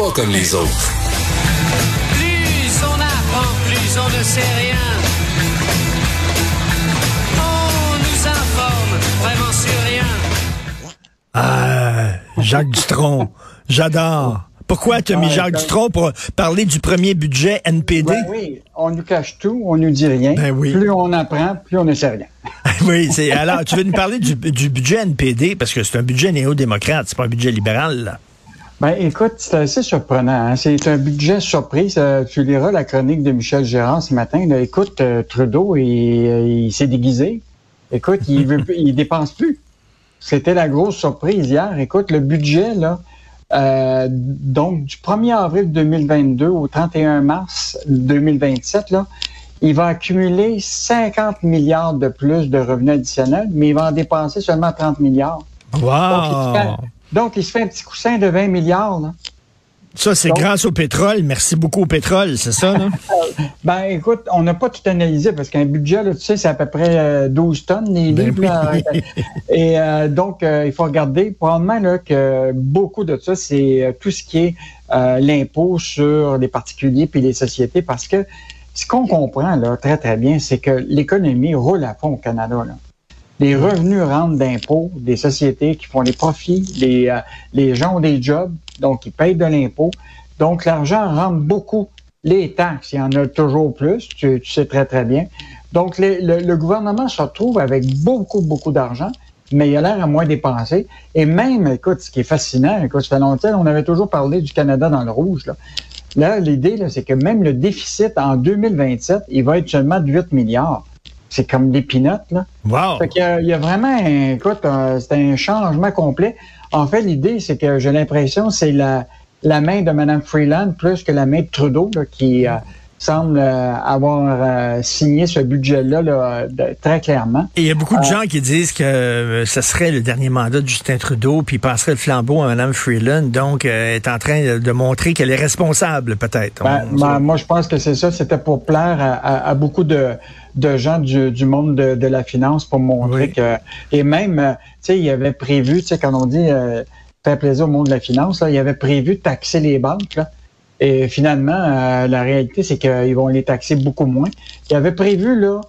pas comme les autres. Plus on apprend, plus on ne sait rien. On nous informe vraiment sur rien. Ah, Jacques Dutronc, j'adore. Pourquoi tu as mis Jacques quand- Dutronc pour parler du premier budget NPD? Ben oui, on nous cache tout, on nous dit rien. Ben oui. Plus on apprend, plus on ne sait rien. oui, c'est alors tu veux nous parler du, du budget NPD parce que c'est un budget néo-démocrate, c'est pas un budget libéral. Là. Ben écoute, c'est assez surprenant. hein. C'est un budget surprise. Euh, tu liras la chronique de Michel Gérard ce matin. là. Écoute, euh, Trudeau, il, il s'est déguisé. Écoute, il veut, il dépense plus. C'était la grosse surprise hier. Écoute, le budget là. euh, donc, du 1er avril 2022 au 31 mars 2027, là, il va accumuler 50 milliards de plus de revenus additionnels, mais il va en dépenser seulement 30 milliards. Wow! donc, il se fait un petit coussin de 20 milliards. Là. Ça, c'est Donc- grâce au pétrole. Merci beaucoup au pétrole, c'est ça, là? Ben, écoute, on n'a pas tout analysé parce qu'un budget, là, tu sais, c'est à peu près euh, 12 tonnes, les Ben livres. là. Et euh, donc, euh, il faut regarder probablement là, que beaucoup de ça, c'est euh, tout ce qui est euh, l'impôt sur les particuliers puis les sociétés parce que ce qu'on comprend là, très, très bien, c'est que l'économie roule à fond au Canada. Là. Les revenus rentrent d'impôts des sociétés qui font des profits, les, euh, les gens ont des jobs, donc ils payent de l'impôt. Donc, l'argent rentre beaucoup. Les taxes, il y en a toujours plus, tu, tu sais très, très bien. Donc, le, le gouvernement se retrouve avec beaucoup, beaucoup d'argent, mais il a l'air à moins dépenser. Et même, écoute, ce qui est fascinant, écoute, ça fait longtemps, on avait toujours parlé du Canada dans le rouge. Là, là l'idée, là, c'est que même le déficit en 2027, il va être seulement de 8 milliards. C'est comme des pinottes, là. Wow! Fait qu'il y a- il y a vraiment, un, écoute, c'est un changement complet. En fait, l'idée, c'est que j'ai l'impression c'est la, la main de Mme Freeland plus que la main de Trudeau là, qui euh, semble euh, avoir euh, signé ce budget-là là, de- très clairement. Et il y a beaucoup de gens qui disent que ce serait le dernier mandat de Justin Trudeau, puis il passerait le flambeau à Mme Freeland, donc est en train de montrer qu'elle est responsable, peut-être. Ben, On- ben, moi, je pense que c'est ça. C'était pour plaire à, à- à beaucoup de, de gens du, du monde de, de la finance pour montrer Oui. que. Et même, euh, tu sais, il avait prévu, tu sais, quand on dit euh, faire plaisir au monde de la finance, là, il avait prévu de taxer les banques. Là. Et finalement, euh, la réalité, c'est qu'ils vont les taxer beaucoup moins. Il avait prévu là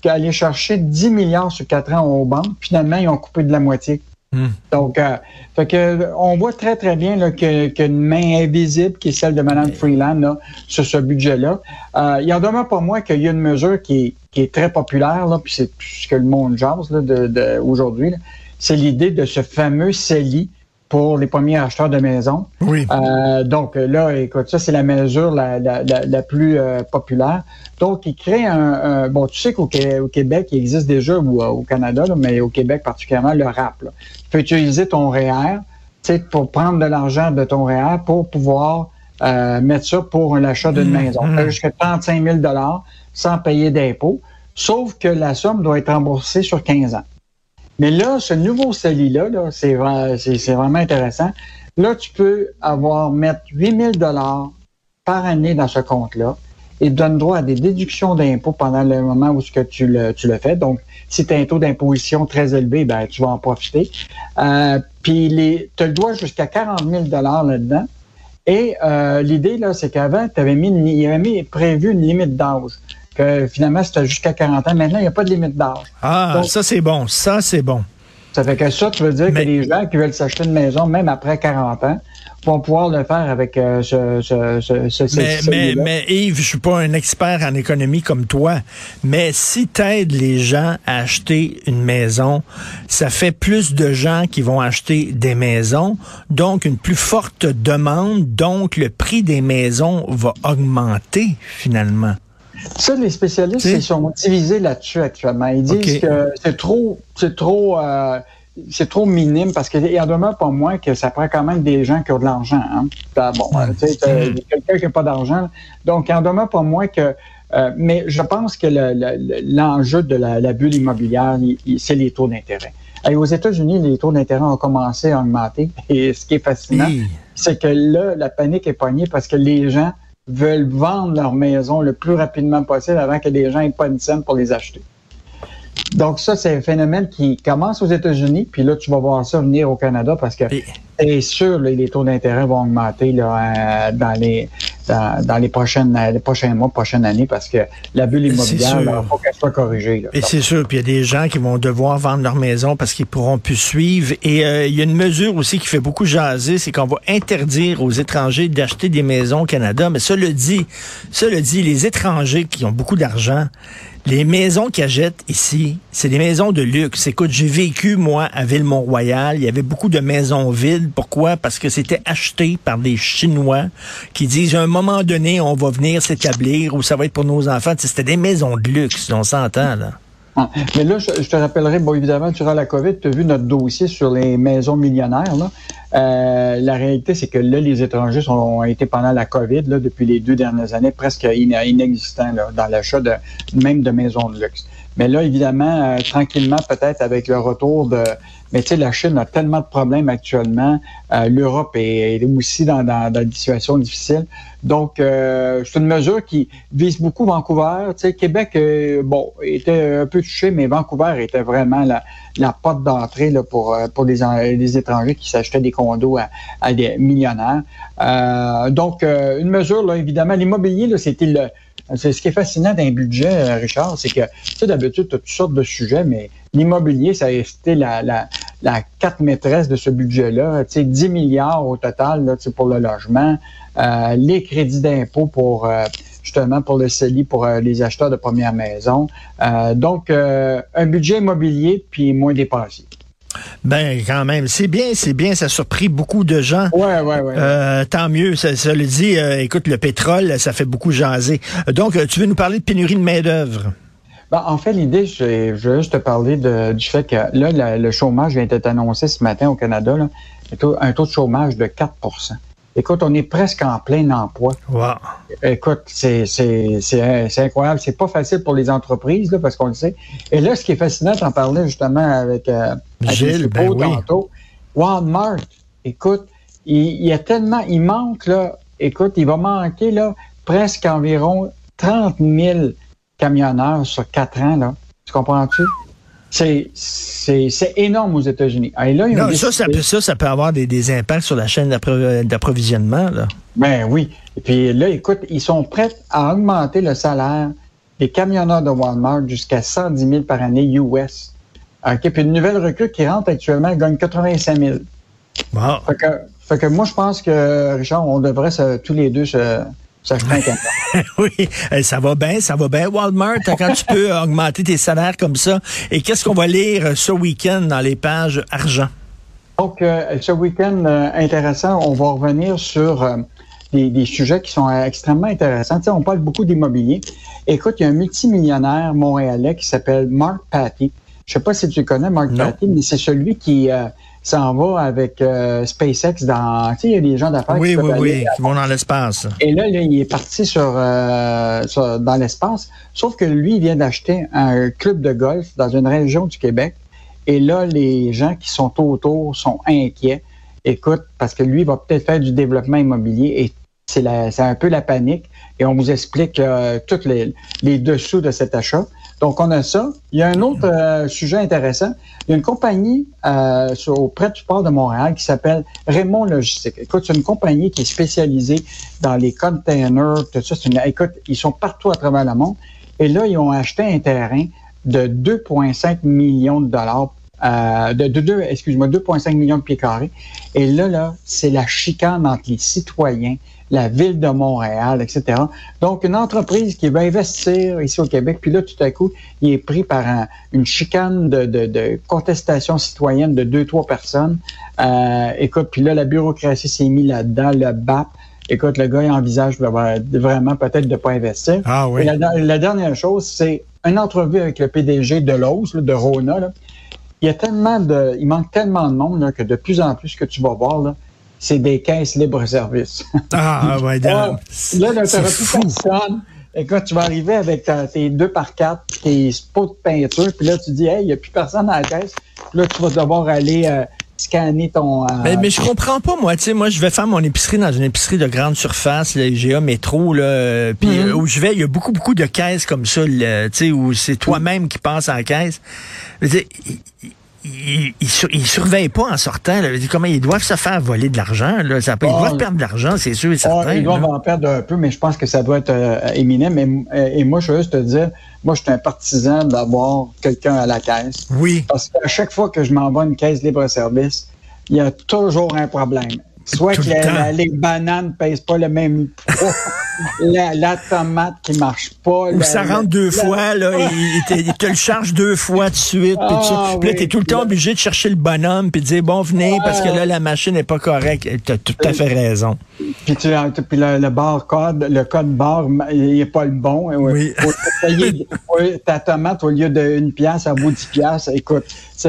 qu'aller chercher 10 milliards sur 4 ans aux banques. Finalement, ils ont coupé de la moitié. Hmm. Donc, euh, fait que, on voit très, très bien là, que- qu'une main invisible, qui est celle de Mme Freeland, là, sur ce budget-là. Euh, il en demeure pas moins qu'il y a une mesure qui est, qui est très populaire, là, puis c'est ce que le monde jase là, de, de- aujourd'hui. là. C'est l'idée de ce fameux CELI pour les premiers acheteurs de maisons. Oui. Euh, donc là, écoute, ça c'est la mesure la, la, la, la plus euh, populaire. Donc, il crée un, un- bon, tu sais qu'au au Québec, il existe déjà ou euh, au Canada, là, mais au Québec particulièrement le RAP. Là. Tu peux utiliser ton REER, tu sais, pour prendre de l'argent de ton REER pour pouvoir euh, mettre ça pour l'achat d'une Mmh, maison. mmh. Jusqu'à 35 000 dollars sans payer d'impôts, sauf que la somme doit être remboursée sur 15 ans. Mais là, ce nouveau CELI-là, là, c'est vra- c'est c'est vraiment intéressant. Là, tu peux avoir mettre 8 000 dollars par année dans ce compte-là et te donne droit à des déductions d'impôts pendant le moment où ce que tu le, tu le fais. Donc, si tu as un taux d'imposition très élevé, ben, tu vas en profiter. Euh, puis, tu as le droit jusqu'à 40 000 dollars là-dedans. Et euh, l'idée, là, c'est qu'avant, tu avais mis, une- il avait mis prévu une limite d'âge. Que finalement, c'était jusqu'à 40 ans. Maintenant, il n'y a pas de limite d'âge. Ah, Donc- ça c'est bon, ça c'est bon. Ça fait que ça, tu veux dire Mais- que les gens qui veulent s'acheter une maison, même après 40 ans, vont pouvoir le faire avec euh, ce, ce, Mais, ce- mais, mais Yves, je suis pas un expert en économie comme toi, mais si t'aides les gens à acheter une maison, ça fait plus de gens qui vont acheter des maisons, donc une plus forte demande, donc le prix des maisons va augmenter finalement. Ça, les spécialistes, ils sont divisés là-dessus actuellement. Ils disent que c'est trop, c'est trop, euh, c'est trop minime parce qu'il en demeure pas moins que ça prend quand même des gens qui ont de l'argent. Hein. Ben, bon, tu sais, Mm. quelqu'un qui n'a pas d'argent. Donc, il en demeure pas moins que. euh, mais je pense que le- le- l'enjeu de la, la bulle immobilière, il- il- c'est les taux d'intérêt. Et aux États-Unis, les taux d'intérêt ont commencé à augmenter. Et ce qui est fascinant, c'est que là, la panique est poignée parce que les gens veulent vendre leur maison le plus rapidement possible avant que les gens aient pas une scène pour les acheter. Donc ça, c'est un phénomène qui commence aux États-Unis, puis là, tu vas voir ça venir au Canada parce que c'est sûr, là, les taux d'intérêt vont augmenter là, euh, dans les dans, dans, les prochaines les prochains mois, prochaines années, parce que la bulle immobilière, il faut qu'elle soit corrigée. Là. Et c'est sûr, puis il y a des gens qui vont devoir vendre leur maison parce qu'ils pourront plus suivre. Et euh, il y a une mesure aussi qui fait beaucoup jaser, c'est qu'on va interdire aux étrangers d'acheter des maisons au Canada. Mais ça le dit, ça le dit, les étrangers qui ont beaucoup d'argent, les maisons qu'ils achètent ici, c'est des maisons de luxe. Écoute, j'ai vécu, moi, à Ville-Mont-Royal. Il y avait beaucoup de maisons vides. Pourquoi? Parce que c'était acheté par des Chinois qui disent, à un moment donné, on va venir s'établir ou ça va être pour nos enfants. C'était des maisons de luxe, on s'entend, là. Ah, mais là, je, te rappellerai, bon, évidemment, durant la COVID, tu as vu notre dossier sur les maisons millionnaires. Euh, la réalité, c'est que là, les étrangers ont été pendant la COVID, depuis les deux dernières années, presque inexistants dans l'achat de même de maisons de luxe. Mais là, évidemment, euh, tranquillement, peut-être avec le retour de... Mais tu sais, la Chine a tellement de problèmes actuellement. Euh, L'Europe est, aussi dans, dans, dans, des situations difficiles. Donc, euh, c'est une mesure qui vise beaucoup Vancouver. Tu sais, Québec, bon, était un peu touché, mais Vancouver était vraiment la, la porte d'entrée là, pour, pour les, étrangers qui s'achetaient des condos à, à des millionnaires. donc, une mesure, là, évidemment, l'immobilier, c'était le c'est ce qui est fascinant d'un budget, euh, Richard, c'est que, tu sais, d'habitude, tu as toutes sortes de sujets, mais l'immobilier, ça a été la, la, la carte maîtresse de ce budget-là. Tu sais, 10 milliards au total là, pour le logement, euh, les crédits d'impôt pour euh, justement pour le CELI, pour les acheteurs de première maison. donc, un budget immobilier puis moins dépensé. Ben, quand même. C'est bien, c'est bien. Ça a surpris beaucoup de gens. Ouais, ouais, ouais. Euh, tant mieux. Ça, le dit, euh, écoute, le pétrole, ça fait beaucoup jaser. Donc, euh, tu veux nous parler de pénurie de main-d'œuvre? Ben, en fait, l'idée, je, veux juste te parler du fait que là, le chômage vient d'être annoncé ce matin au Canada, là, un taux de chômage de 4% Écoute, on est presque en plein emploi. Wow. Écoute, c'est, c'est, c'est, c'est incroyable. C'est pas facile pour les entreprises, là, parce qu'on le sait. Et là, ce qui est fascinant, t'en parlais justement avec, euh, Gilles, ben oui. tantôt. Walmart, écoute, il, y a tellement, il manque, là, écoute, il va manquer, là, presque environ 30 000 camionneurs sur quatre ans, là. Tu comprends-tu? C'est énorme aux États-Unis. non, ça, ça, peut, ça, ça peut avoir des, des impacts sur la chaîne d'approvisionnement. Ben oui. Et puis là, écoute, ils sont prêts à augmenter le salaire des camionneurs de Walmart jusqu'à 110 000 par année US. OK, puis une nouvelle recrue qui rentre actuellement gagne 85 000. Wow. Fait que, fait que moi, je pense que, Richard, on devrait tous les deux se, oui, euh, ça va bien, ça va bien. Walmart, quand tu peux augmenter tes salaires comme ça. Et qu'est-ce qu'on va lire ce week-end dans les pages argent? Donc, euh, ce week-end euh, intéressant, on va revenir sur des, sujets qui sont extrêmement intéressants. Tu sais, on parle beaucoup d'immobilier. Écoute, il y a un multimillionnaire montréalais qui s'appelle Mark Patty. Je sais pas si tu connais Mark Patty, mais c'est celui qui s'en va avec euh, SpaceX dans. Tu sais, il y a des gens d'affaires oui, qui, oui, oui, qui vont dans l'espace. Et là, il est parti euh, sur, dans l'espace. Sauf que lui, il vient d'acheter un club de golf dans une région du Québec. Et là, les gens qui sont autour sont inquiets. Écoute, parce que lui il va peut-être faire du développement immobilier et c'est un peu la panique. Et on vous explique euh, tous les, les dessous de cet achat. Donc, on a ça. Il y a un autre euh, sujet intéressant. Il y a une compagnie euh, sur, auprès du port de Montréal qui s'appelle Raymond Logistique. Écoute, c'est une compagnie qui est spécialisée dans les containers, tout ça. Une, écoute, ils sont partout à travers le monde. Et là, ils ont acheté un terrain de 2,5 millions de dollars euh, de, de, de excuse-moi, 2,5 millions de pieds carrés. Et là, là, c'est la chicane entre les citoyens, la ville de Montréal, etc. Donc, une entreprise qui va investir ici au Québec, puis là, tout à coup, il est pris par une chicane de, de, contestation citoyenne de deux, trois personnes. Euh, écoute, puis là, la bureaucratie s'est mise là-dedans, le BAP. Écoute, le gars, il envisage vraiment peut-être de ne pas investir. Ah oui. la, dernière chose, c'est une entrevue avec le PDG de Lowe's, de Rona. Là. Il y a tellement de, il manque tellement de monde là, que de plus en plus, ce que tu vas voir, là, c'est des caisses libre-service. Ah, ouais, Là, tu n'auras plus personne. Écoute, tu vas arriver avec tes deux par quatre, tes pots de peinture, puis là, tu dis, hey, il n'y a plus personne à la caisse. Puis là, tu vas devoir aller euh, scanner ton... euh, Mais, mais je comprends pas, moi. Tu sais, moi, je vais faire mon épicerie dans une épicerie de grande surface, le IGA Métro, là. Puis Mhm. euh, où je vais, il y a beaucoup, beaucoup de caisses comme ça, tu sais, où c'est toi-même qui passes la caisse. Je veux dire, ils, ils, ils sur- ils surveillent pas en sortant. Là. Comment ils doivent se faire voler de l'argent, là? Ça peut, ils Ah, doivent perdre de l'argent, c'est sûr et Ah, ils doivent là. en perdre un peu, mais je pense que ça doit être euh, éminent. Mais, euh, et moi, je veux juste te dire, moi, je suis un partisan d'avoir quelqu'un à la caisse. Oui. Parce qu'à chaque fois que je m'envoie une caisse libre-service, il y a toujours un problème. Soit que la- la- les bananes ne pèsent pas le même poids, la, la tomate qui marche pas. Ou ça rentre deux la- fois, là, il, te, il te le charge deux fois de suite. puis tu- Ah, puis là, oui. t'es tout le temps obligé de chercher le bonhomme puis de dire, bon, venez, parce que là, la machine n'est pas correcte. T'as tout à fait raison. Puis, tu, puis le, le barcode, le code barre, il n'est pas le bon. Oui. Faut payer ta tomate au lieu d'une pièce, elle vaut 10 piastres. Écoute,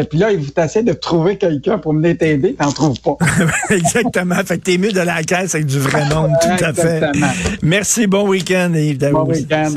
puis là, il faut essayer de trouver quelqu'un pour venir t'aider, t'en trouves pas. Exactement. Fait que t'es mieux de la caisse avec du vrai monde, tout à fait. Exactement. Merci, bon week-end, Yves Daou. Bon week-end.